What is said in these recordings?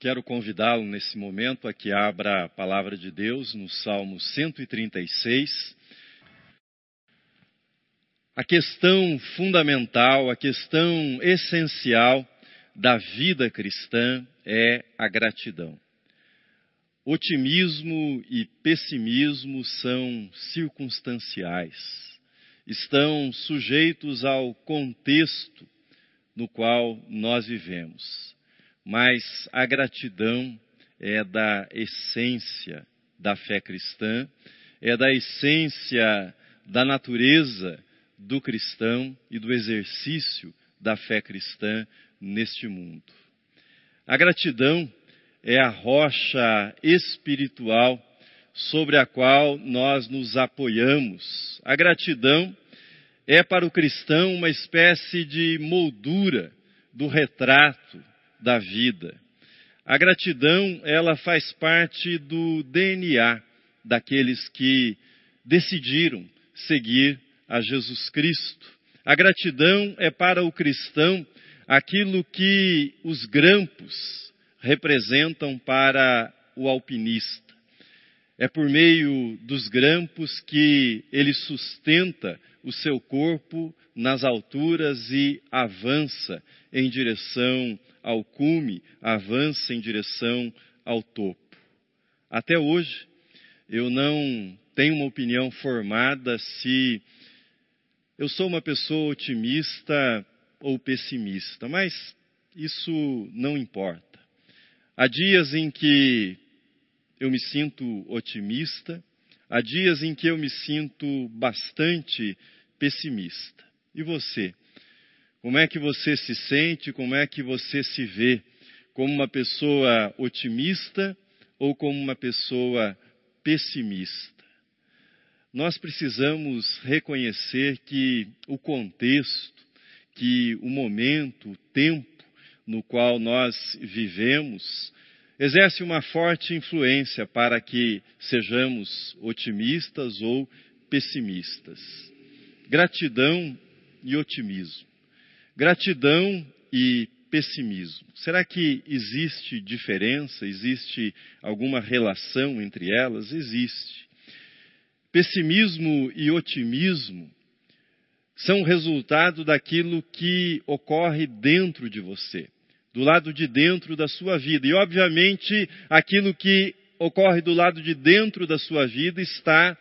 Quero convidá-lo nesse momento a que abra a palavra de Deus no Salmo 136. A questão fundamental, a questão essencial da vida cristã é a gratidão. Otimismo e pessimismo são circunstanciais, estão sujeitos ao contexto no qual nós vivemos mas a gratidão é da essência da fé cristã, é da essência da natureza do cristão e do exercício da fé cristã neste mundo. A gratidão é a rocha espiritual sobre a qual nós nos apoiamos. A gratidão é para o cristão uma espécie de moldura do retrato da vida. A gratidão, ela faz parte do DNA daqueles que decidiram seguir a Jesus Cristo. A gratidão é para o cristão aquilo que os grampos representam para o alpinista. É por meio dos grampos que ele sustenta o seu corpo nas alturas e avança em direção ao cume, avança em direção ao topo. Até hoje, eu não tenho uma opinião formada se eu sou uma pessoa otimista ou pessimista, mas isso não importa. Há dias em que eu me sinto otimista, há dias em que eu me sinto bastante pessimista. E você? Como é que você se sente? Como é que você se vê? Como uma pessoa otimista ou como uma pessoa pessimista? Nós precisamos reconhecer que o contexto, que o momento, o tempo no qual nós vivemos, exerce uma forte influência para que sejamos otimistas ou pessimistas. Gratidão e otimismo. Gratidão e pessimismo. Será que existe diferença? Existe alguma relação entre elas? Existe. Pessimismo e otimismo são resultado daquilo que ocorre dentro de você, do lado de dentro da sua vida. E, obviamente, aquilo que ocorre do lado de dentro da sua vida está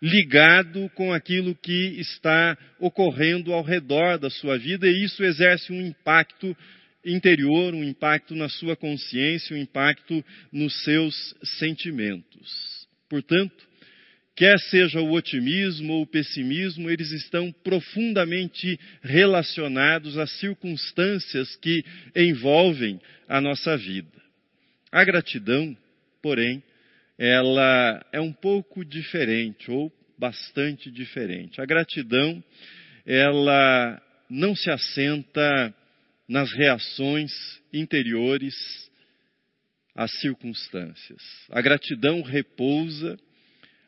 ligado com aquilo que está ocorrendo ao redor da sua vida e isso exerce um impacto interior, um impacto na sua consciência, um impacto nos seus sentimentos. Portanto, quer seja o otimismo ou o pessimismo, eles estão profundamente relacionados às circunstâncias que envolvem a nossa vida. A gratidão, porém, ela é um pouco diferente ou bastante diferente. A gratidão, ela não se assenta nas reações interiores às circunstâncias. A gratidão repousa,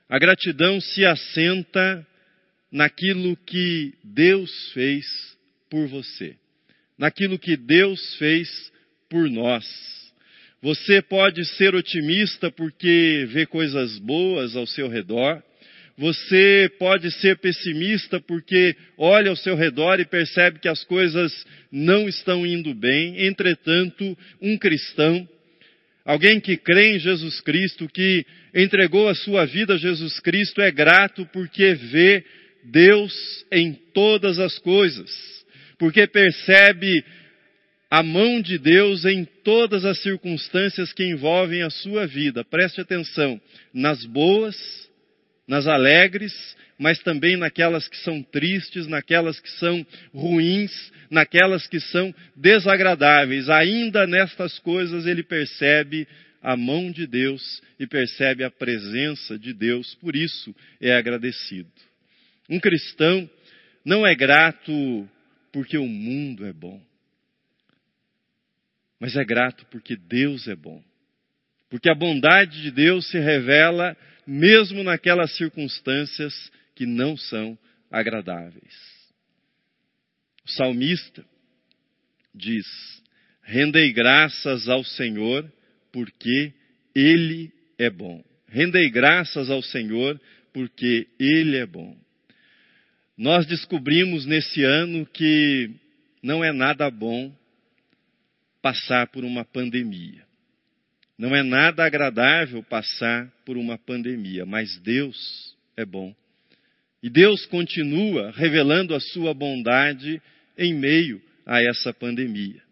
a gratidão se assenta naquilo que Deus fez por você, naquilo que Deus fez por nós. Você pode ser otimista porque vê coisas boas ao seu redor. Você pode ser pessimista porque olha ao seu redor e percebe que as coisas não estão indo bem. Entretanto, um cristão, alguém que crê em Jesus Cristo, que entregou a sua vida a Jesus Cristo, é grato porque vê Deus em todas as coisas, porque percebe a mão de Deus em todas as circunstâncias que envolvem a sua vida. Preste atenção nas boas, nas alegres, mas também naquelas que são tristes, naquelas que são ruins, naquelas que são desagradáveis. Ainda nestas coisas ele percebe a mão de Deus e percebe a presença de Deus, por isso é agradecido. Um cristão não é grato porque o mundo é bom mas é grato porque Deus é bom. Porque a bondade de Deus se revela mesmo naquelas circunstâncias que não são agradáveis. O salmista diz: Rendei graças ao Senhor, porque Ele é bom. Rendei graças ao Senhor, porque Ele é bom. Nós descobrimos nesse ano que não é nada bom passar por uma pandemia. Não é nada agradável passar por uma pandemia, mas Deus é bom. E Deus continua revelando a sua bondade em meio a essa pandemia.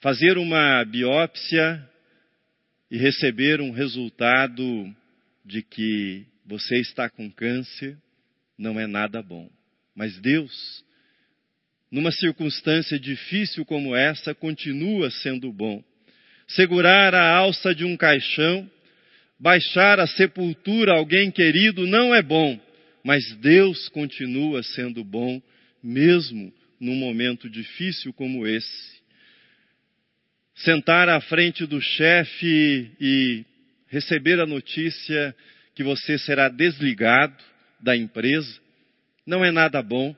Fazer uma biópsia e receber um resultado de que você está com câncer não é nada bom. Mas Deus, numa circunstância difícil como essa, continua sendo bom. Segurar a alça de um caixão, baixar a sepultura a alguém querido não é bom, mas Deus continua sendo bom, mesmo num momento difícil como esse. Sentar à frente do chefe e receber a notícia que você será desligado, da empresa. Não é nada bom,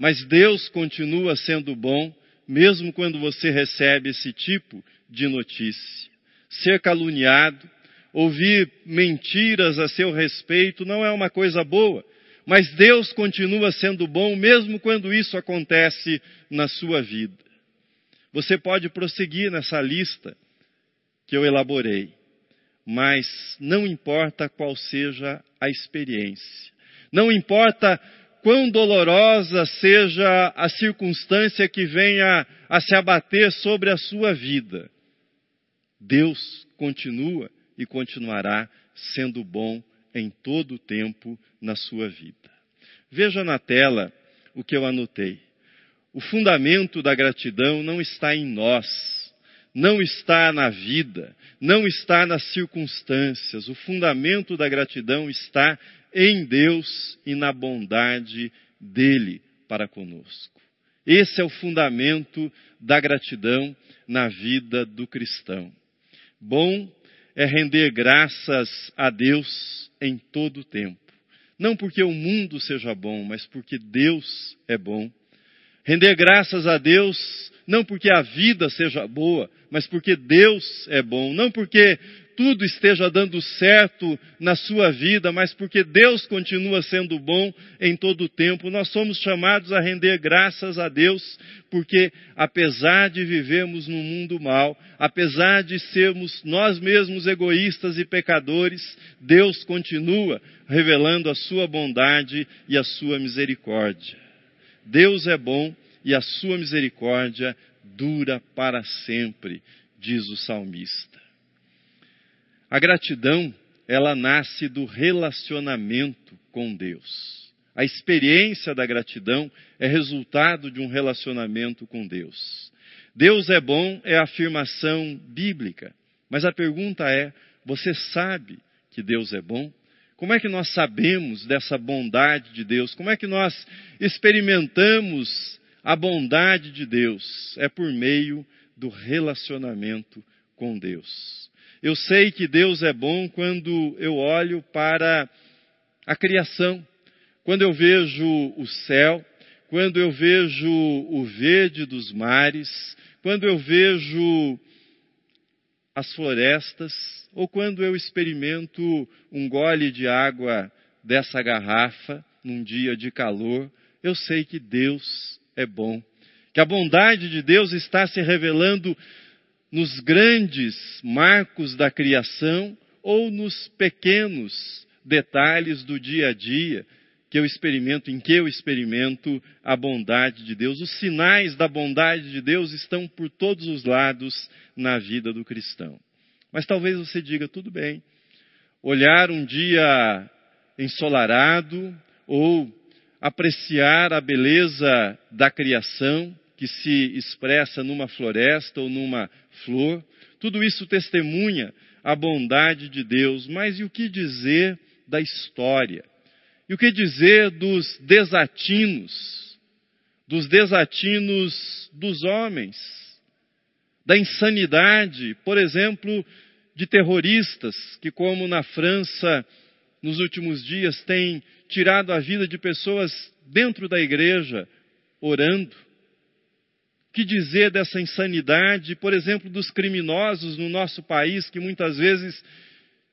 mas Deus continua sendo bom, mesmo quando você recebe esse tipo de notícia. Ser caluniado, ouvir mentiras a seu respeito não é uma coisa boa, mas Deus continua sendo bom mesmo quando isso acontece na sua vida. Você pode prosseguir nessa lista que eu elaborei, mas não importa qual seja a experiência. Não importa quão dolorosa seja a circunstância que venha a se abater sobre a sua vida, Deus continua e continuará sendo bom em todo o tempo na sua vida. Veja na tela o que eu anotei. O fundamento da gratidão não está em nós, não está na vida, não está nas circunstâncias. O fundamento da gratidão está em Deus e na bondade dele para conosco. Esse é o fundamento da gratidão na vida do cristão. Bom é render graças a Deus em todo o tempo. Não porque o mundo seja bom, mas porque Deus é bom. Render graças a Deus não porque a vida seja boa, mas porque Deus é bom. Não porque tudo esteja dando certo na sua vida, mas porque Deus continua sendo bom em todo o tempo. Nós somos chamados a render graças a Deus, porque apesar de vivermos num mundo mal, apesar de sermos nós mesmos egoístas e pecadores, Deus continua revelando a sua bondade e a sua misericórdia. Deus é bom e a sua misericórdia dura para sempre, diz o salmista. A gratidão, ela nasce do relacionamento com Deus. A experiência da gratidão é resultado de um relacionamento com Deus. Deus é bom é a afirmação bíblica, mas a pergunta é: você sabe que Deus é bom? Como é que nós sabemos dessa bondade de Deus? Como é que nós experimentamos a bondade de Deus? É por meio do relacionamento com Deus. Eu sei que Deus é bom quando eu olho para a criação, quando eu vejo o céu, quando eu vejo o verde dos mares, quando eu vejo as florestas, ou quando eu experimento um gole de água dessa garrafa num dia de calor, eu sei que Deus é bom, que a bondade de Deus está se revelando nos grandes marcos da criação ou nos pequenos detalhes do dia a dia que eu experimento, em que eu experimento a bondade de Deus. Os sinais da bondade de Deus estão por todos os lados na vida do cristão. Mas talvez você diga, tudo bem, olhar um dia ensolarado ou apreciar a beleza da criação que se expressa numa floresta ou numa flor. Tudo isso testemunha a bondade de Deus. Mas e o que dizer da história? E o que dizer dos desatinos? Dos desatinos dos homens? Da insanidade, por exemplo, de terroristas que, como na França, nos últimos dias, têm tirado a vida de pessoas dentro da igreja, orando Que dizer dessa insanidade, por exemplo, dos criminosos no nosso país que muitas vezes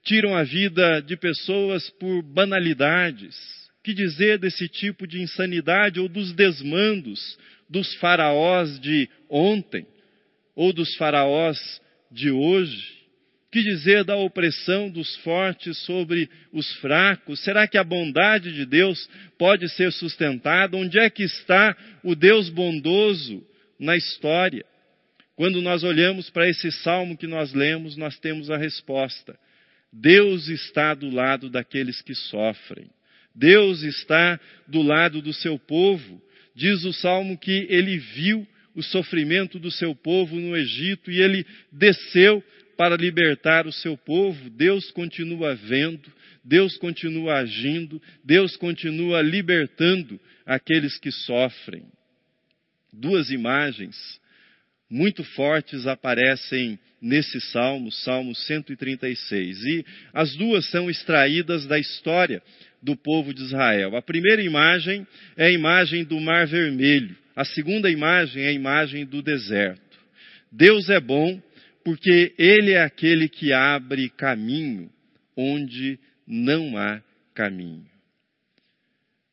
tiram a vida de pessoas por banalidades? Que dizer desse tipo de insanidade ou dos desmandos dos faraós de ontem ou dos faraós de hoje? Que dizer da opressão dos fortes sobre os fracos? Será que a bondade de Deus pode ser sustentada? Onde é que está o Deus bondoso na história? Quando nós olhamos para esse salmo que nós lemos, nós temos a resposta. Deus está do lado daqueles que sofrem. Deus está do lado do seu povo. Diz o salmo que ele viu o sofrimento do seu povo no Egito e ele desceu para libertar o seu povo, Deus continua vendo, Deus continua agindo, Deus continua libertando aqueles que sofrem. Duas imagens muito fortes aparecem nesse salmo, Salmo 136, e as duas são extraídas da história do povo de Israel. A primeira imagem é a imagem do Mar Vermelho, a segunda imagem é a imagem do deserto. Deus é bom porque Ele é aquele que abre caminho onde não há caminho.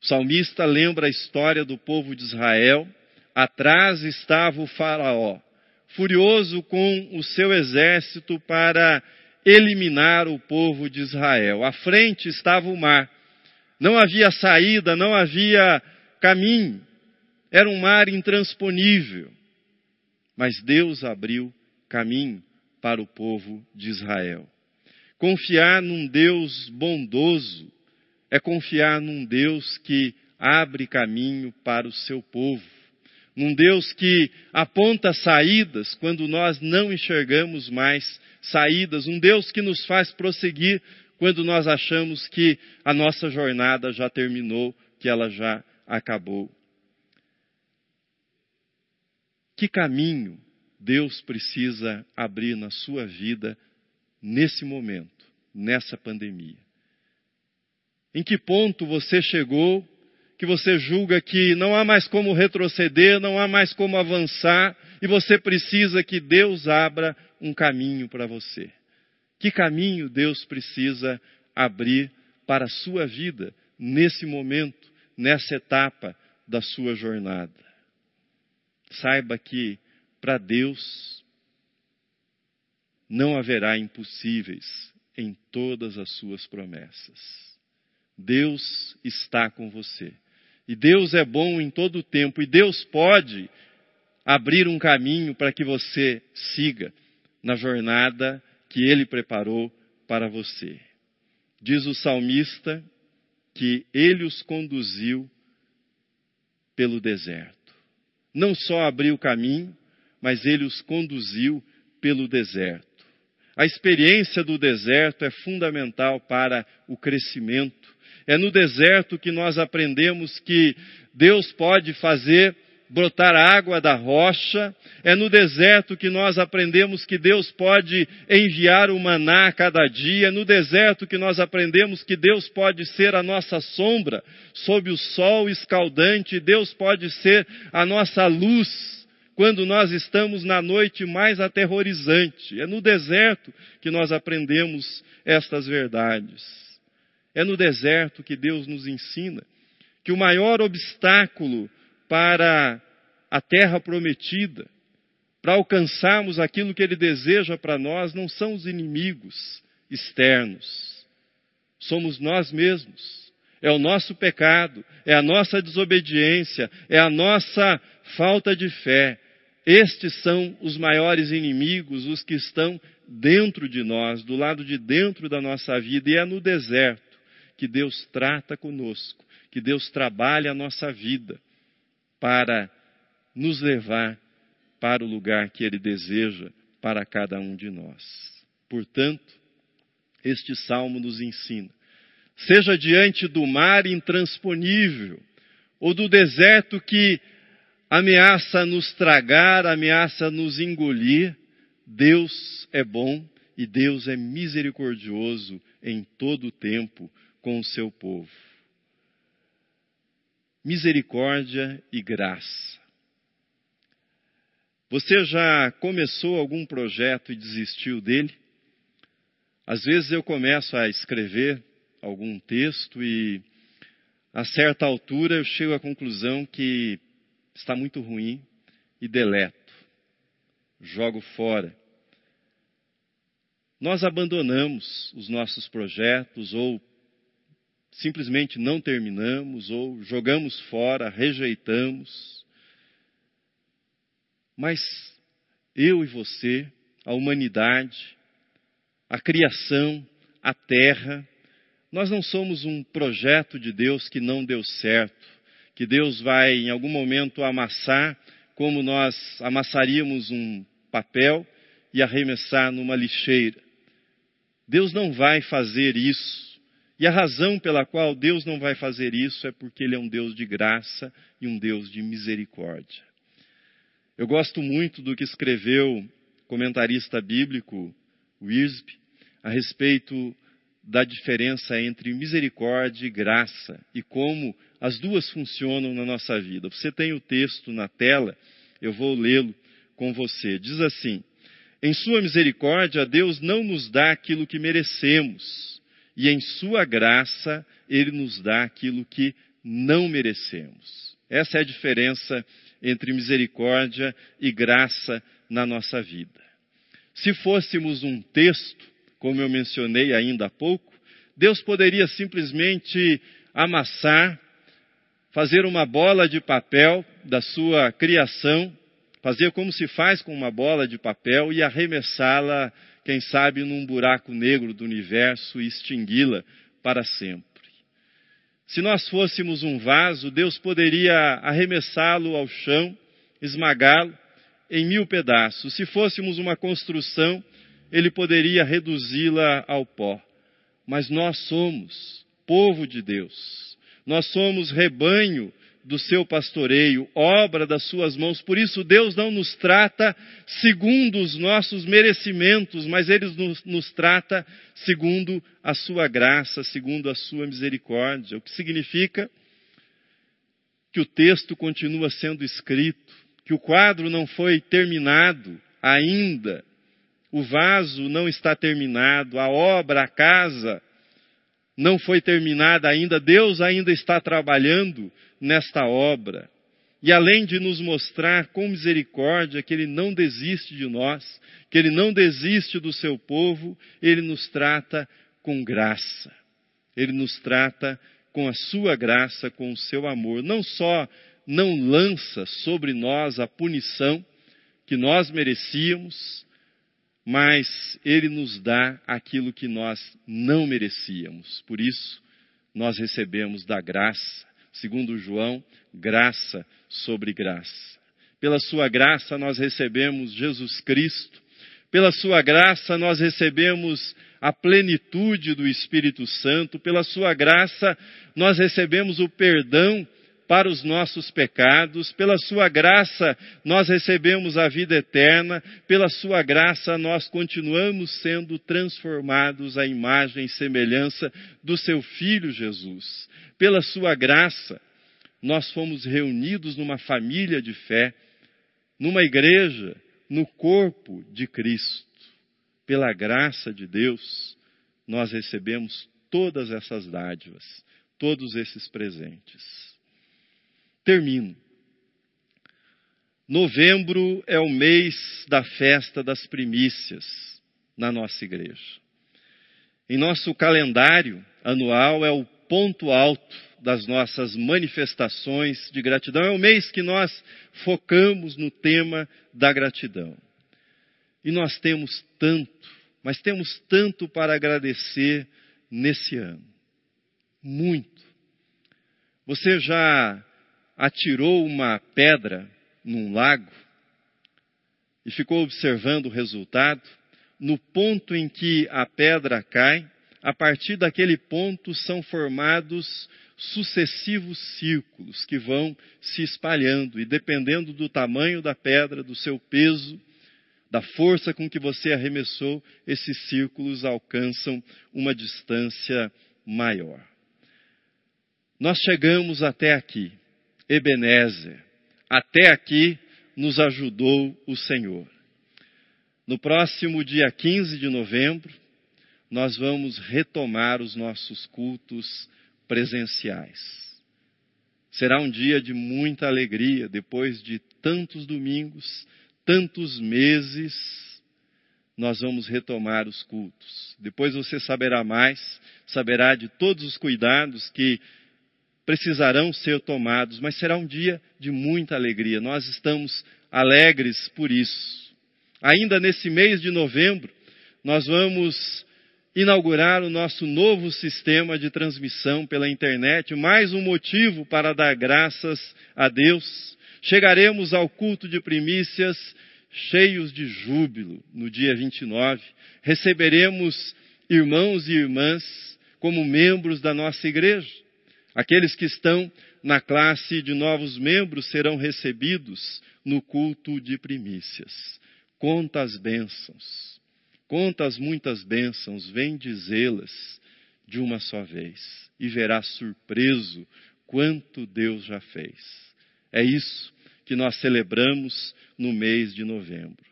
O salmista lembra a história do povo de Israel. Atrás estava o Faraó, furioso com o seu exército para eliminar o povo de Israel. À frente estava o mar. Não havia saída, não havia caminho. Era um mar intransponível. Mas Deus abriu caminho para o povo de Israel. Confiar num Deus bondoso é confiar num Deus que abre caminho para o seu povo, num Deus que aponta saídas quando nós não enxergamos mais saídas, um Deus que nos faz prosseguir quando nós achamos que a nossa jornada já terminou, que ela já acabou. Que caminho Deus precisa abrir na sua vida nesse momento, nessa pandemia? Em que ponto você chegou que você julga que não há mais como retroceder, não há mais como avançar e você precisa que Deus abra um caminho para você? Que caminho Deus precisa abrir para a sua vida nesse momento, nessa etapa da sua jornada? Saiba que para Deus, não haverá impossíveis em todas as suas promessas. Deus está com você. E Deus é bom em todo o tempo. E Deus pode abrir um caminho para que você siga na jornada que Ele preparou para você. Diz o salmista que Ele os conduziu pelo deserto. Não só abriu o caminho, mas ele os conduziu pelo deserto. A experiência do deserto é fundamental para o crescimento. É no deserto que nós aprendemos que Deus pode fazer brotar água da rocha. É no deserto que nós aprendemos que Deus pode enviar o maná a cada dia. É no deserto que nós aprendemos que Deus pode ser a nossa sombra sob o sol escaldante. Deus pode ser a nossa luz quando nós estamos na noite mais aterrorizante. É no deserto que nós aprendemos estas verdades. É no deserto que Deus nos ensina que o maior obstáculo para a terra prometida, para alcançarmos aquilo que Ele deseja para nós, não são os inimigos externos, somos nós mesmos. É o nosso pecado, é a nossa desobediência, é a nossa falta de fé, estes são os maiores inimigos, os que estão dentro de nós, do lado de dentro da nossa vida, e é no deserto que Deus trata conosco, que Deus trabalha a nossa vida para nos levar para o lugar que Ele deseja para cada um de nós. Portanto, este salmo nos ensina: seja diante do mar intransponível, ou do deserto que ameaça nos tragar, ameaça nos engolir, Deus é bom e Deus é misericordioso em todo o tempo com o seu povo. Misericórdia e graça. Você já começou algum projeto e desistiu dele? Às vezes eu começo a escrever algum texto e, a certa altura, eu chego à conclusão que está muito ruim e deleto, jogo fora. Nós abandonamos os nossos projetos ou simplesmente não terminamos ou jogamos fora, rejeitamos. Mas eu e você, a humanidade, a criação, a terra, nós não somos um projeto de Deus que não deu certo, que Deus vai em algum momento amassar como nós amassaríamos um papel e arremessar numa lixeira. Deus não vai fazer isso. E a razão pela qual Deus não vai fazer isso é porque Ele é um Deus de graça e um Deus de misericórdia. Eu gosto muito do que escreveu comentarista bíblico Wiersbe a respeito da diferença entre misericórdia e graça e como as duas funcionam na nossa vida. Você tem o texto na tela, eu vou lê-lo com você. Diz assim: Em Sua misericórdia, Deus não nos dá aquilo que merecemos, e em Sua graça, Ele nos dá aquilo que não merecemos. Essa é a diferença entre misericórdia e graça na nossa vida. Se fôssemos um texto, como eu mencionei ainda há pouco, Deus poderia simplesmente amassar, fazer uma bola de papel da sua criação, fazer como se faz com uma bola de papel e arremessá-la, quem sabe, num buraco negro do universo e extingui-la para sempre. Se nós fôssemos um vaso, Deus poderia arremessá-lo ao chão, esmagá-lo em mil pedaços. Se fôssemos uma construção, Ele poderia reduzi-la ao pó. Mas nós somos povo de Deus. Nós somos rebanho do seu pastoreio, obra das suas mãos. Por isso, Deus não nos trata segundo os nossos merecimentos, mas Ele nos, nos, trata segundo a sua graça, segundo a sua misericórdia. O que significa que o texto continua sendo escrito, que o quadro não foi terminado ainda, o vaso não está terminado, a obra, a casa não foi terminada ainda, Deus ainda está trabalhando nesta obra. E além de nos mostrar com misericórdia que Ele não desiste de nós, que Ele não desiste do seu povo, Ele nos trata com graça. Ele nos trata com a sua graça, com o seu amor. Não só não lança sobre nós a punição que nós merecíamos, mas Ele nos dá aquilo que nós não merecíamos. Por isso, nós recebemos da graça, segundo João, graça sobre graça. Pela Sua graça, nós recebemos Jesus Cristo. Pela Sua graça, nós recebemos a plenitude do Espírito Santo. Pela Sua graça, nós recebemos o perdão para os nossos pecados, pela Sua graça nós recebemos a vida eterna, pela Sua graça nós continuamos sendo transformados à imagem e semelhança do Seu Filho Jesus. Pela Sua graça nós fomos reunidos numa família de fé, numa igreja, no corpo de Cristo. Pela graça de Deus nós recebemos todas essas dádivas, todos esses presentes termino. Novembro é o mês da festa das primícias na nossa igreja. Em nosso calendário anual é o ponto alto das nossas manifestações de gratidão. É o mês que nós focamos no tema da gratidão. E nós temos tanto, mas temos tanto para agradecer nesse ano. Muito. Você já atirou uma pedra num lago e ficou observando o resultado, no ponto em que a pedra cai, a partir daquele ponto são formados sucessivos círculos que vão se espalhando e dependendo do tamanho da pedra, do seu peso, da força com que você arremessou, esses círculos alcançam uma distância maior. Nós chegamos até aqui. Ebenezer. Até aqui nos ajudou o Senhor. No próximo dia 15 de novembro, nós vamos retomar os nossos cultos presenciais. Será um dia de muita alegria, depois de tantos domingos, tantos meses, nós vamos retomar os cultos. Depois você saberá mais, saberá de todos os cuidados que precisarão ser tomados, mas será um dia de muita alegria. Nós estamos alegres por isso. Ainda nesse mês de novembro, nós vamos inaugurar o nosso novo sistema de transmissão pela internet, mais um motivo para dar graças a Deus. Chegaremos ao culto de primícias cheios de júbilo no dia 29. Receberemos irmãos e irmãs como membros da nossa igreja. Aqueles que estão na classe de novos membros serão recebidos no culto de primícias. Conta as bênçãos Quantas muitas bênçãos, vem dizê-las de uma só vez, e verá surpreso quanto Deus já fez. É isso que nós celebramos no mês de novembro.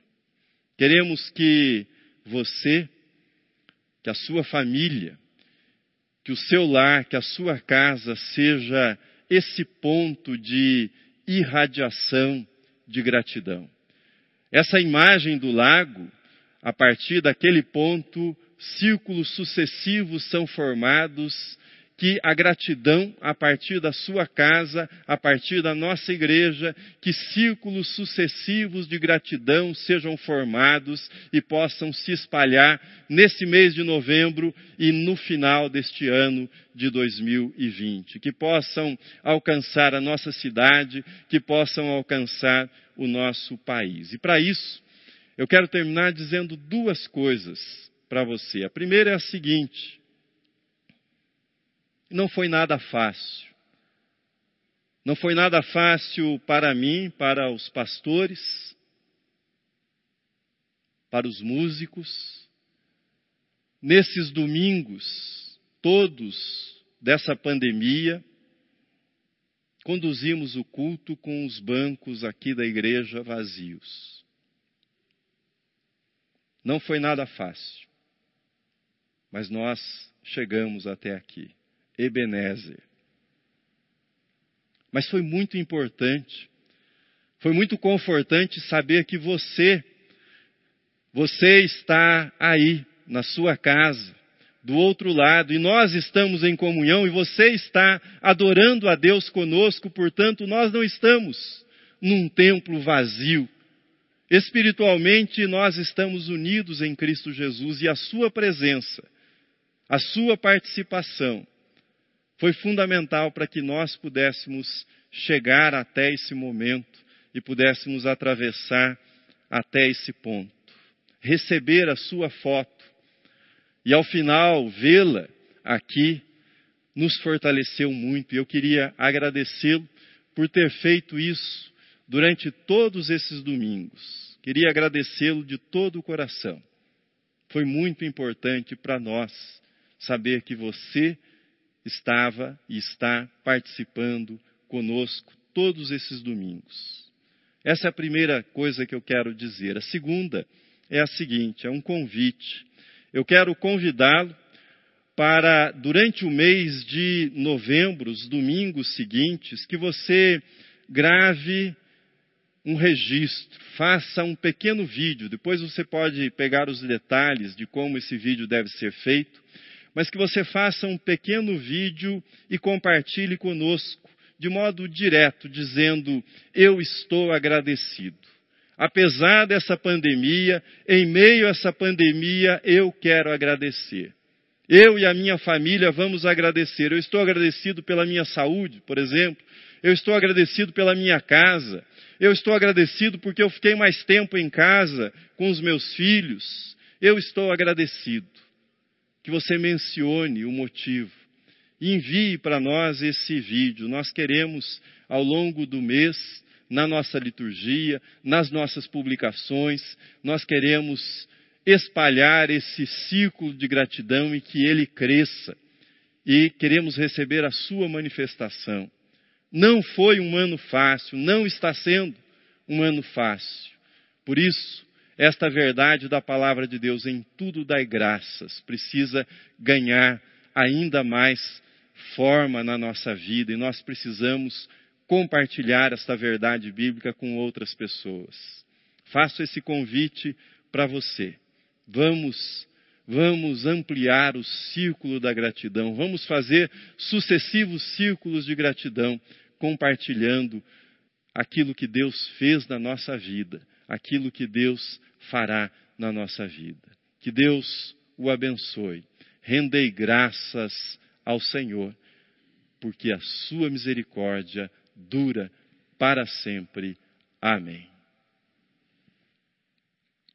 Queremos que você, que a sua família, que o seu lar, que a sua casa seja esse ponto de irradiação de gratidão. Essa imagem do lago a partir daquele ponto, círculos sucessivos são formados que a gratidão a partir da sua casa, a partir da nossa igreja, que círculos sucessivos de gratidão sejam formados e possam se espalhar nesse mês de novembro e no final deste ano de 2020, que possam alcançar a nossa cidade, que possam alcançar o nosso país. E para isso, eu quero terminar dizendo duas coisas para você. A primeira é a seguinte: não foi nada fácil. Não foi nada fácil para mim, para os pastores, para os músicos. Nesses domingos, todos dessa pandemia, conduzimos o culto com os bancos aqui da igreja vazios. Não foi nada fácil, mas nós chegamos até aqui. Ebenezer. Mas foi muito importante, foi muito confortante saber que você, você está aí, na sua casa, do outro lado, e nós estamos em comunhão, e você está adorando a Deus conosco, portanto, nós não estamos num templo vazio, Espiritualmente, nós estamos unidos em Cristo Jesus e a Sua presença, a Sua participação, foi fundamental para que nós pudéssemos chegar até esse momento e pudéssemos atravessar até esse ponto. Receber a Sua foto e, ao final, vê-la aqui nos fortaleceu muito. E eu queria agradecê-lo por ter feito isso durante todos esses domingos. Queria agradecê-lo de todo o coração. Foi muito importante para nós saber que você estava e está participando conosco todos esses domingos. Essa é a primeira coisa que eu quero dizer. A segunda é a seguinte: é um convite. Eu quero convidá-lo para, durante o mês de novembro, os domingos seguintes, que você grave um registro, faça um pequeno vídeo. Depois você pode pegar os detalhes de como esse vídeo deve ser feito, mas que você faça um pequeno vídeo e compartilhe conosco de modo direto, dizendo: Eu estou agradecido. Apesar dessa pandemia, em meio a essa pandemia, eu quero agradecer. Eu e a minha família vamos agradecer. Eu estou agradecido pela minha saúde, por exemplo. Eu estou agradecido pela minha casa. Eu estou agradecido porque eu fiquei mais tempo em casa com os meus filhos. Eu estou agradecido. Que você mencione o motivo. E envie para nós esse vídeo. Nós queremos, ao longo do mês, na nossa liturgia, nas nossas publicações, nós queremos espalhar esse círculo de gratidão e que ele cresça. E queremos receber a sua manifestação. Não foi um ano fácil, não está sendo um ano fácil. Por isso, esta verdade da palavra de Deus em tudo dai graças precisa ganhar ainda mais forma na nossa vida e nós precisamos compartilhar esta verdade bíblica com outras pessoas. Faço esse convite para você. Vamos vamos ampliar o círculo da gratidão, vamos fazer sucessivos círculos de gratidão, compartilhando aquilo que Deus fez na nossa vida, aquilo que Deus fará na nossa vida. Que Deus o abençoe. Rendei graças ao Senhor, porque a sua misericórdia dura para sempre. Amém.